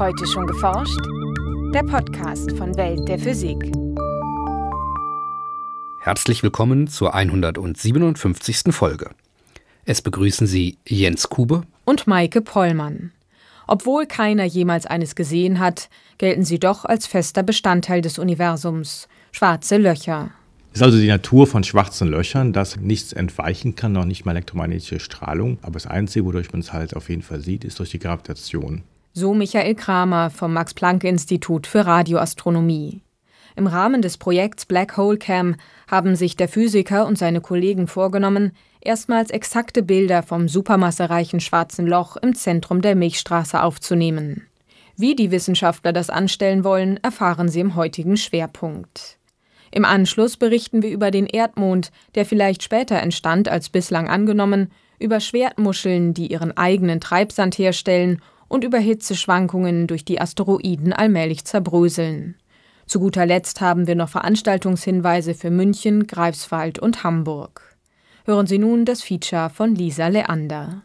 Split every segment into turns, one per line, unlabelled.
Heute schon geforscht? Der Podcast von Welt der Physik.
Herzlich willkommen zur 157. Folge. Es begrüßen Sie Jens Kube
und Maike Pollmann. Obwohl keiner jemals eines gesehen hat, gelten sie doch als fester Bestandteil des Universums. Schwarze Löcher.
ist also die Natur von schwarzen Löchern, dass nichts entweichen kann, noch nicht mal elektromagnetische Strahlung. Aber das Einzige, wodurch man es halt auf jeden Fall sieht, ist durch die Gravitation.
So Michael Kramer vom Max-Planck-Institut für Radioastronomie. Im Rahmen des Projekts Black Hole Cam haben sich der Physiker und seine Kollegen vorgenommen, erstmals exakte Bilder vom supermassereichen schwarzen Loch im Zentrum der Milchstraße aufzunehmen. Wie die Wissenschaftler das anstellen wollen, erfahren Sie im heutigen Schwerpunkt. Im Anschluss berichten wir über den Erdmond, der vielleicht später entstand als bislang angenommen, über Schwertmuscheln, die ihren eigenen Treibsand herstellen und über Hitzeschwankungen durch die Asteroiden allmählich zerbröseln. Zu guter Letzt haben wir noch Veranstaltungshinweise für München, Greifswald und Hamburg. Hören Sie nun das Feature von Lisa Leander.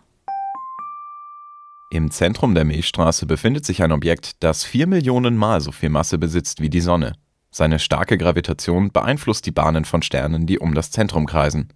Im Zentrum der Milchstraße befindet sich ein Objekt, das vier Millionen Mal so viel Masse besitzt wie die Sonne. Seine starke Gravitation beeinflusst die Bahnen von Sternen, die um das Zentrum kreisen.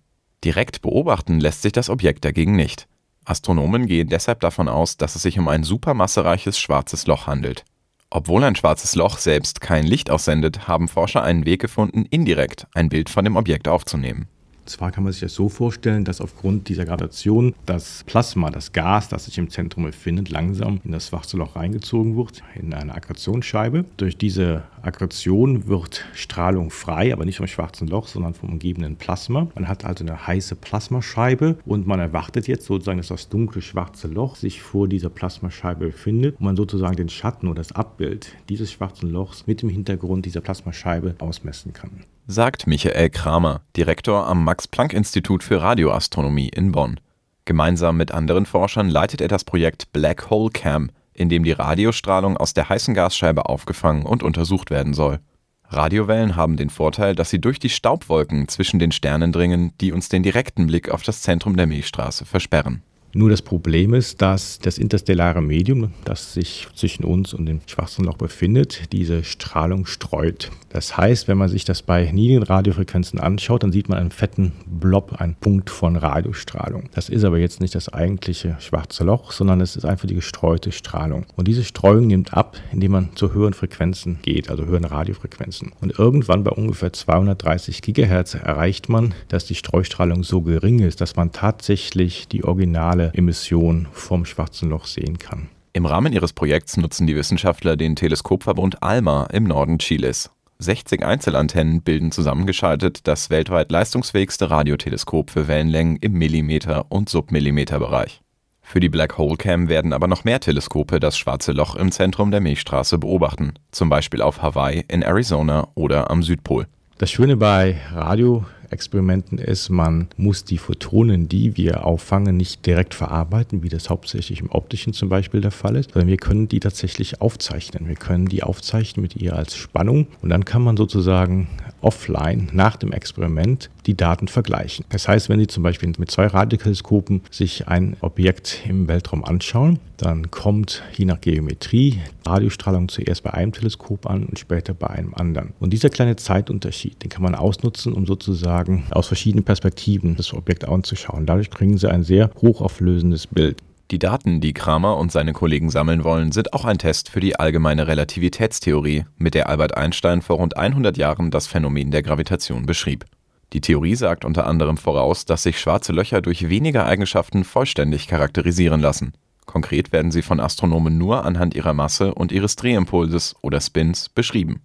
Direkt beobachten lässt sich das Objekt dagegen nicht. Astronomen gehen deshalb davon aus, dass es sich um ein supermassereiches schwarzes Loch handelt. Obwohl ein schwarzes Loch selbst kein Licht aussendet, haben Forscher einen Weg gefunden, indirekt ein Bild von dem Objekt aufzunehmen.
Zwar kann man sich das so vorstellen, dass aufgrund dieser Gravitation das Plasma, das Gas, das sich im Zentrum befindet, langsam in das schwarze Loch reingezogen wird, in eine Akkretionsscheibe. Durch diese Aggression wird Strahlung frei, aber nicht vom schwarzen Loch, sondern vom umgebenden Plasma. Man hat also eine heiße Plasmascheibe und man erwartet jetzt sozusagen, dass das dunkle schwarze Loch sich vor dieser Plasmascheibe befindet und man sozusagen den Schatten oder das Abbild dieses schwarzen Lochs mit dem Hintergrund dieser Plasmascheibe ausmessen kann.
Sagt Michael Kramer, Direktor am Max-Planck-Institut für Radioastronomie in Bonn. Gemeinsam mit anderen Forschern leitet er das Projekt Black Hole Cam, in dem die Radiostrahlung aus der heißen Gasscheibe aufgefangen und untersucht werden soll. Radiowellen haben den Vorteil, dass sie durch die Staubwolken zwischen den Sternen dringen, die uns den direkten Blick auf das Zentrum der Milchstraße versperren.
Nur das Problem ist, dass das interstellare Medium, das sich zwischen uns und dem schwarzen Loch befindet, diese Strahlung streut. Das heißt, wenn man sich das bei niedrigen Radiofrequenzen anschaut, dann sieht man einen fetten Blob, einen Punkt von Radiostrahlung. Das ist aber jetzt nicht das eigentliche schwarze Loch, sondern es ist einfach die gestreute Strahlung. Und diese Streuung nimmt ab, indem man zu höheren Frequenzen geht, also höheren Radiofrequenzen. Und irgendwann bei ungefähr 230 Gigahertz erreicht man, dass die Streustrahlung so gering ist, dass man tatsächlich die originale maximale Emission vom schwarzen Loch sehen kann.
Im Rahmen ihres Projekts nutzen die Wissenschaftler den Teleskopverbund ALMA im Norden Chiles. 60 Einzelantennen bilden zusammengeschaltet das weltweit leistungsfähigste Radioteleskop für Wellenlängen im Millimeter- und Submillimeterbereich. Für die Black Hole Cam werden aber noch mehr Teleskope das schwarze Loch im Zentrum der Milchstraße beobachten, zum Beispiel auf Hawaii, in Arizona oder am Südpol.
Das Schöne bei Radio Experimenten ist, man muss die Photonen, die wir auffangen, nicht direkt verarbeiten, wie das hauptsächlich im optischen zum Beispiel der Fall ist, sondern wir können die tatsächlich aufzeichnen. Wir können die aufzeichnen mit ihr als Spannung und dann kann man sozusagen offline nach dem Experiment die Daten vergleichen. Das heißt, wenn Sie zum Beispiel mit zwei Radioteleskopen sich ein Objekt im Weltraum anschauen, dann kommt je nach Geometrie Radiostrahlung zuerst bei einem Teleskop an und später bei einem anderen. Und dieser kleine Zeitunterschied, den kann man ausnutzen, um sozusagen aus verschiedenen Perspektiven das Objekt anzuschauen. Dadurch kriegen Sie ein sehr hochauflösendes Bild.
Die Daten, die Kramer und seine Kollegen sammeln wollen, sind auch ein Test für die allgemeine Relativitätstheorie, mit der Albert Einstein vor rund 100 Jahren das Phänomen der Gravitation beschrieb. Die Theorie sagt unter anderem voraus, dass sich schwarze Löcher durch weniger Eigenschaften vollständig charakterisieren lassen. Konkret werden sie von Astronomen nur anhand ihrer Masse und ihres Drehimpulses oder Spins beschrieben.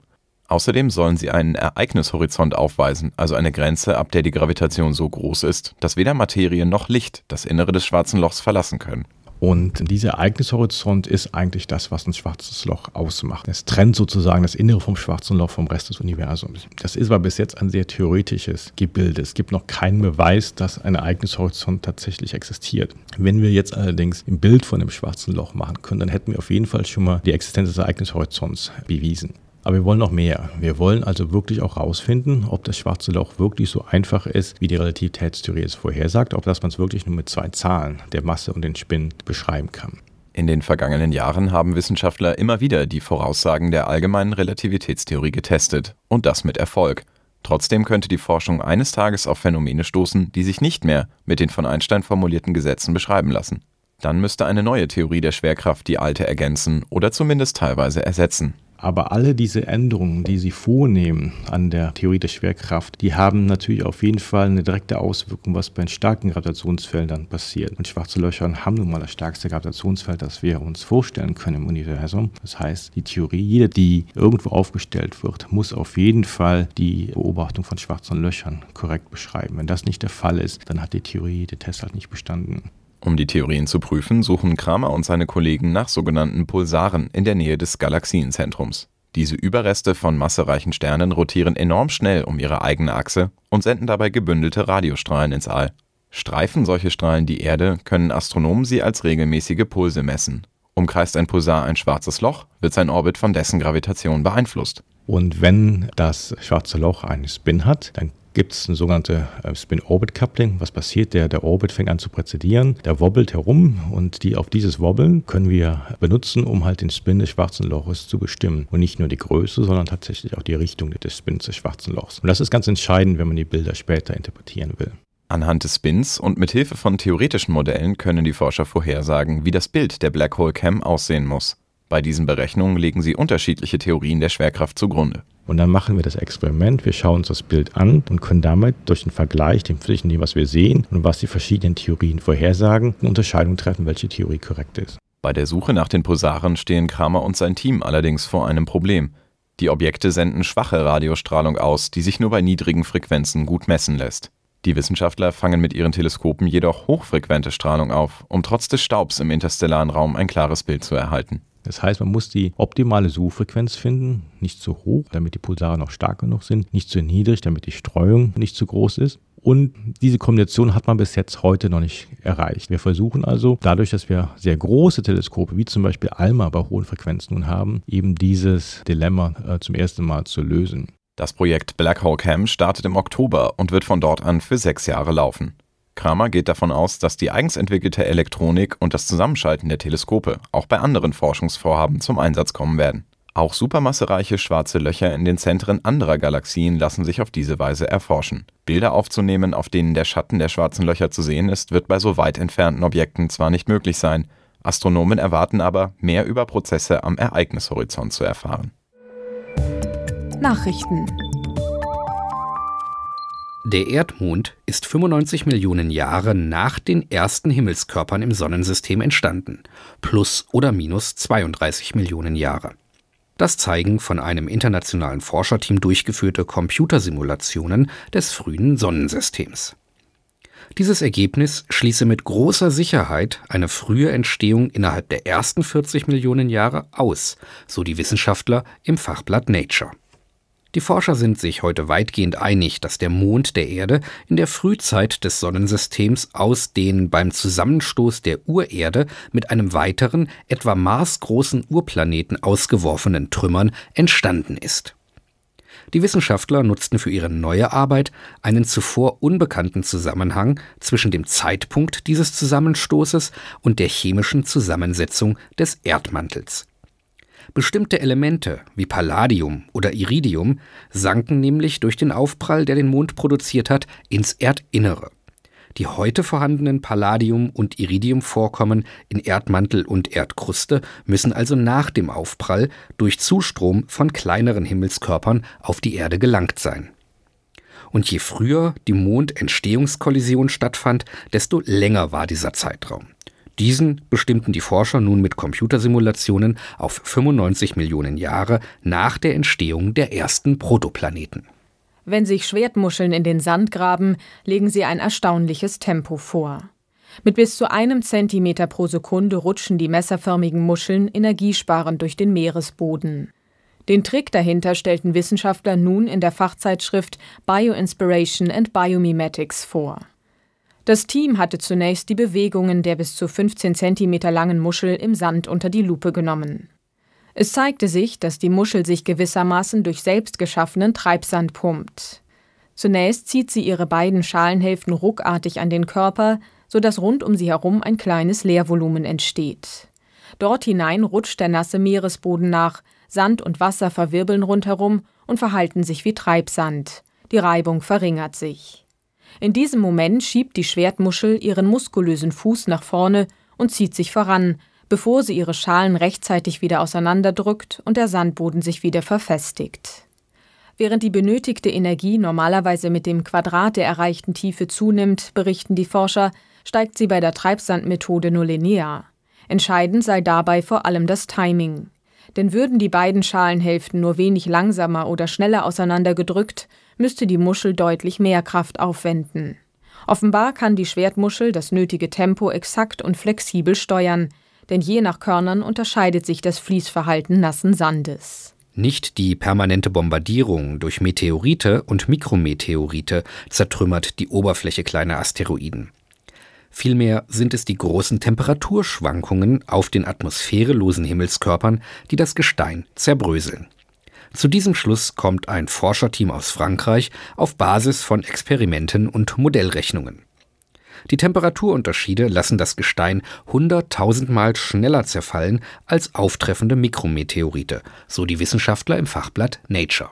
Außerdem sollen sie einen Ereignishorizont aufweisen, also eine Grenze, ab der die Gravitation so groß ist, dass weder Materie noch Licht das Innere des schwarzen Lochs verlassen können.
Und dieser Ereignishorizont ist eigentlich das, was ein schwarzes Loch ausmacht. Es trennt sozusagen das Innere vom schwarzen Loch vom Rest des Universums. Das ist aber bis jetzt ein sehr theoretisches Gebilde. Es gibt noch keinen Beweis, dass ein Ereignishorizont tatsächlich existiert. Wenn wir jetzt allerdings ein Bild von dem schwarzen Loch machen können, dann hätten wir auf jeden Fall schon mal die Existenz des Ereignishorizonts bewiesen. Aber wir wollen noch mehr. Wir wollen also wirklich auch herausfinden, ob das schwarze Loch wirklich so einfach ist, wie die Relativitätstheorie es vorhersagt, ob das man es wirklich nur mit zwei Zahlen, der Masse und den Spin, beschreiben kann.
In den vergangenen Jahren haben Wissenschaftler immer wieder die Voraussagen der allgemeinen Relativitätstheorie getestet, und das mit Erfolg. Trotzdem könnte die Forschung eines Tages auf Phänomene stoßen, die sich nicht mehr mit den von Einstein formulierten Gesetzen beschreiben lassen. Dann müsste eine neue Theorie der Schwerkraft die alte ergänzen oder zumindest teilweise ersetzen.
Aber alle diese Änderungen, die Sie vornehmen an der Theorie der Schwerkraft, die haben natürlich auf jeden Fall eine direkte Auswirkung, was bei starken Gravitationsfeldern passiert. Und schwarze Löcher haben nun mal das stärkste Gravitationsfeld, das wir uns vorstellen können im Universum. Das heißt, die Theorie, jede, die irgendwo aufgestellt wird, muss auf jeden Fall die Beobachtung von schwarzen Löchern korrekt beschreiben. Wenn das nicht der Fall ist, dann hat die Theorie den Test halt nicht bestanden.
Um die Theorien zu prüfen, suchen Kramer und seine Kollegen nach sogenannten Pulsaren in der Nähe des Galaxienzentrums. Diese Überreste von massereichen Sternen rotieren enorm schnell um ihre eigene Achse und senden dabei gebündelte Radiostrahlen ins All. Streifen solche Strahlen die Erde, können Astronomen sie als regelmäßige Pulse messen. Umkreist ein Pulsar ein schwarzes Loch, wird sein Orbit von dessen Gravitation beeinflusst.
Und wenn das schwarze Loch einen Spin hat, dann gibt es ein sogenanntes äh, Spin-Orbit-Coupling. Was passiert? Der, der Orbit fängt an zu präzedieren, der wobbelt herum und die auf dieses Wobbeln können wir benutzen, um halt den Spin des schwarzen Loches zu bestimmen. Und nicht nur die Größe, sondern tatsächlich auch die Richtung des Spins des schwarzen Lochs. Und das ist ganz entscheidend, wenn man die Bilder später interpretieren will.
Anhand des Spins und mit Hilfe von theoretischen Modellen können die Forscher vorhersagen, wie das Bild der Black Hole Cam aussehen muss. Bei diesen Berechnungen legen sie unterschiedliche Theorien der Schwerkraft zugrunde.
Und dann machen wir das Experiment, wir schauen uns das Bild an und können damit durch den Vergleich zwischen dem, was wir sehen und was die verschiedenen Theorien vorhersagen, eine Unterscheidung treffen, welche Theorie korrekt ist.
Bei der Suche nach den Pulsaren stehen Kramer und sein Team allerdings vor einem Problem. Die Objekte senden schwache Radiostrahlung aus, die sich nur bei niedrigen Frequenzen gut messen lässt. Die Wissenschaftler fangen mit ihren Teleskopen jedoch hochfrequente Strahlung auf, um trotz des Staubs im interstellaren Raum ein klares Bild zu erhalten.
Das heißt, man muss die optimale Suchfrequenz finden, nicht zu hoch, damit die Pulsare noch stark genug sind, nicht zu niedrig, damit die Streuung nicht zu groß ist. Und diese Kombination hat man bis jetzt heute noch nicht erreicht. Wir versuchen also, dadurch, dass wir sehr große Teleskope, wie zum Beispiel ALMA bei hohen Frequenzen nun haben, eben dieses Dilemma äh, zum ersten Mal zu lösen.
Das Projekt Black Hole Cam startet im Oktober und wird von dort an für sechs Jahre laufen. Kramer geht davon aus, dass die eigens entwickelte Elektronik und das Zusammenschalten der Teleskope auch bei anderen Forschungsvorhaben zum Einsatz kommen werden. Auch supermassereiche schwarze Löcher in den Zentren anderer Galaxien lassen sich auf diese Weise erforschen. Bilder aufzunehmen, auf denen der Schatten der schwarzen Löcher zu sehen ist, wird bei so weit entfernten Objekten zwar nicht möglich sein, Astronomen erwarten aber, mehr über Prozesse am Ereignishorizont zu erfahren.
Nachrichten
der Erdmond ist 95 Millionen Jahre nach den ersten Himmelskörpern im Sonnensystem entstanden, plus oder minus 32 Millionen Jahre. Das zeigen von einem internationalen Forscherteam durchgeführte Computersimulationen des frühen Sonnensystems. Dieses Ergebnis schließe mit großer Sicherheit eine frühe Entstehung innerhalb der ersten 40 Millionen Jahre aus, so die Wissenschaftler im Fachblatt Nature. Die Forscher sind sich heute weitgehend einig, dass der Mond der Erde in der Frühzeit des Sonnensystems aus den beim Zusammenstoß der Urerde mit einem weiteren, etwa maßgroßen Urplaneten ausgeworfenen Trümmern entstanden ist. Die Wissenschaftler nutzten für ihre neue Arbeit einen zuvor unbekannten Zusammenhang zwischen dem Zeitpunkt dieses Zusammenstoßes und der chemischen Zusammensetzung des Erdmantels. Bestimmte Elemente wie Palladium oder Iridium sanken nämlich durch den Aufprall, der den Mond produziert hat, ins Erdinnere. Die heute vorhandenen Palladium- und Iridiumvorkommen in Erdmantel und Erdkruste müssen also nach dem Aufprall durch Zustrom von kleineren Himmelskörpern auf die Erde gelangt sein. Und je früher die Mondentstehungskollision stattfand, desto länger war dieser Zeitraum. Diesen bestimmten die Forscher nun mit Computersimulationen auf 95 Millionen Jahre nach der Entstehung der ersten Protoplaneten.
Wenn sich Schwertmuscheln in den Sand graben, legen sie ein erstaunliches Tempo vor. Mit bis zu einem Zentimeter pro Sekunde rutschen die messerförmigen Muscheln energiesparend durch den Meeresboden. Den Trick dahinter stellten Wissenschaftler nun in der Fachzeitschrift Bioinspiration and Biomimetics vor. Das Team hatte zunächst die Bewegungen der bis zu 15 cm langen Muschel im Sand unter die Lupe genommen. Es zeigte sich, dass die Muschel sich gewissermaßen durch selbstgeschaffenen Treibsand pumpt. Zunächst zieht sie ihre beiden Schalenhälften ruckartig an den Körper, so dass rund um sie herum ein kleines Leervolumen entsteht. Dort hinein rutscht der nasse Meeresboden nach, Sand und Wasser verwirbeln rundherum und verhalten sich wie Treibsand. Die Reibung verringert sich. In diesem Moment schiebt die Schwertmuschel ihren muskulösen Fuß nach vorne und zieht sich voran, bevor sie ihre Schalen rechtzeitig wieder auseinanderdrückt und der Sandboden sich wieder verfestigt. Während die benötigte Energie normalerweise mit dem Quadrat der erreichten Tiefe zunimmt, berichten die Forscher, steigt sie bei der Treibsandmethode nur linear. Entscheidend sei dabei vor allem das Timing. Denn würden die beiden Schalenhälften nur wenig langsamer oder schneller auseinandergedrückt, müsste die Muschel deutlich mehr Kraft aufwenden. Offenbar kann die Schwertmuschel das nötige Tempo exakt und flexibel steuern, denn je nach Körnern unterscheidet sich das Fließverhalten nassen Sandes.
Nicht die permanente Bombardierung durch Meteorite und Mikrometeorite zertrümmert die Oberfläche kleiner Asteroiden. Vielmehr sind es die großen Temperaturschwankungen auf den atmosphärelosen Himmelskörpern, die das Gestein zerbröseln. Zu diesem Schluss kommt ein Forscherteam aus Frankreich auf Basis von Experimenten und Modellrechnungen. Die Temperaturunterschiede lassen das Gestein hunderttausendmal schneller zerfallen als auftreffende Mikrometeorite, so die Wissenschaftler im Fachblatt Nature.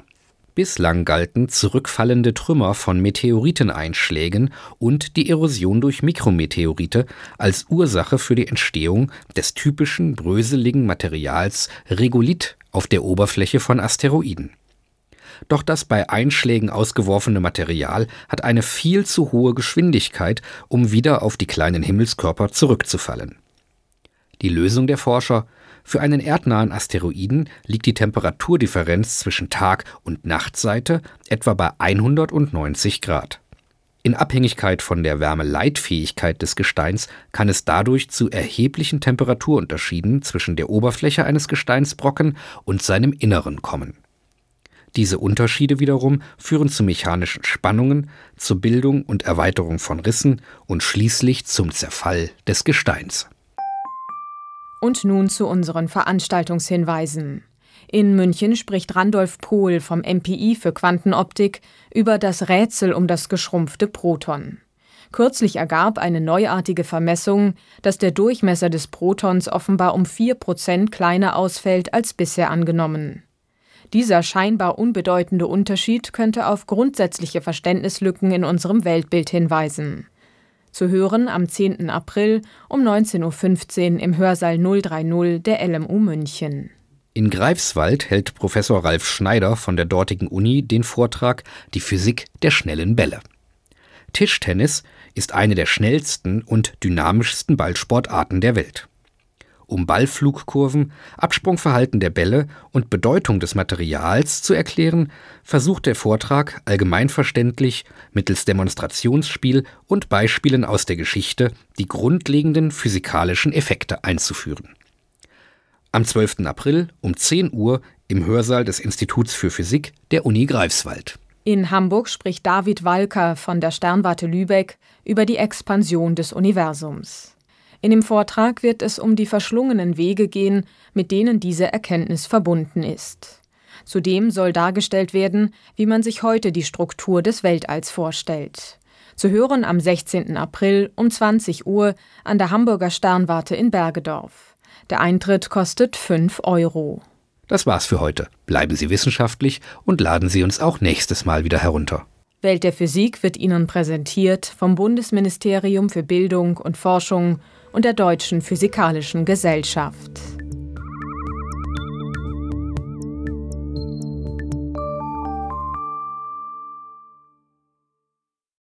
Bislang galten zurückfallende Trümmer von Meteoriteneinschlägen und die Erosion durch Mikrometeorite als Ursache für die Entstehung des typischen bröseligen Materials Regolith auf der Oberfläche von Asteroiden. Doch das bei Einschlägen ausgeworfene Material hat eine viel zu hohe Geschwindigkeit, um wieder auf die kleinen Himmelskörper zurückzufallen. Die Lösung der Forscher für einen erdnahen Asteroiden liegt die Temperaturdifferenz zwischen Tag- und Nachtseite etwa bei 190 Grad. In Abhängigkeit von der Wärmeleitfähigkeit des Gesteins kann es dadurch zu erheblichen Temperaturunterschieden zwischen der Oberfläche eines Gesteinsbrocken und seinem Inneren kommen. Diese Unterschiede wiederum führen zu mechanischen Spannungen, zur Bildung und Erweiterung von Rissen und schließlich zum Zerfall des Gesteins.
Und nun zu unseren Veranstaltungshinweisen. In München spricht Randolph Pohl vom MPI für Quantenoptik über das Rätsel um das geschrumpfte Proton. Kürzlich ergab eine neuartige Vermessung, dass der Durchmesser des Protons offenbar um 4% kleiner ausfällt als bisher angenommen. Dieser scheinbar unbedeutende Unterschied könnte auf grundsätzliche Verständnislücken in unserem Weltbild hinweisen. Zu hören am 10. April um 19.15 Uhr im Hörsaal 030 der LMU München.
In Greifswald hält Professor Ralf Schneider von der dortigen Uni den Vortrag Die Physik der schnellen Bälle. Tischtennis ist eine der schnellsten und dynamischsten Ballsportarten der Welt um Ballflugkurven, Absprungverhalten der Bälle und Bedeutung des Materials zu erklären, versucht der Vortrag allgemeinverständlich mittels Demonstrationsspiel und Beispielen aus der Geschichte die grundlegenden physikalischen Effekte einzuführen. Am 12. April um 10 Uhr im Hörsaal des Instituts für Physik der Uni Greifswald.
In Hamburg spricht David Walker von der Sternwarte Lübeck über die Expansion des Universums. In dem Vortrag wird es um die verschlungenen Wege gehen, mit denen diese Erkenntnis verbunden ist. Zudem soll dargestellt werden, wie man sich heute die Struktur des Weltalls vorstellt. Zu hören am 16. April um 20 Uhr an der Hamburger Sternwarte in Bergedorf. Der Eintritt kostet 5 Euro.
Das war's für heute. Bleiben Sie wissenschaftlich und laden Sie uns auch nächstes Mal wieder herunter.
Welt der Physik wird Ihnen präsentiert vom Bundesministerium für Bildung und Forschung und der Deutschen Physikalischen Gesellschaft.